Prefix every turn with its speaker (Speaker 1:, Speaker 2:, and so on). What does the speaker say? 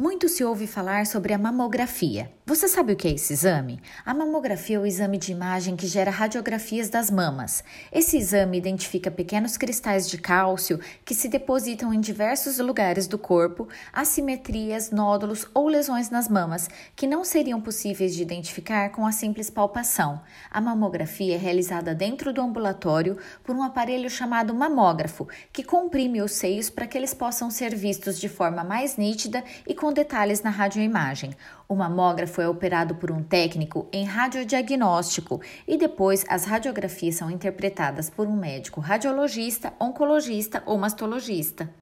Speaker 1: Muito se ouve falar sobre a mamografia. Você sabe o que é esse exame? A mamografia é o exame de imagem que gera radiografias das mamas. Esse exame identifica pequenos cristais de cálcio que se depositam em diversos lugares do corpo, assimetrias, nódulos ou lesões nas mamas que não seriam possíveis de identificar com a simples palpação. A mamografia é realizada dentro do ambulatório por um aparelho chamado mamógrafo, que comprime os seios para que eles possam ser vistos de forma mais nítida e com com detalhes na radioimagem. O mamógrafo é operado por um técnico em radiodiagnóstico e depois as radiografias são interpretadas por um médico radiologista, oncologista ou mastologista.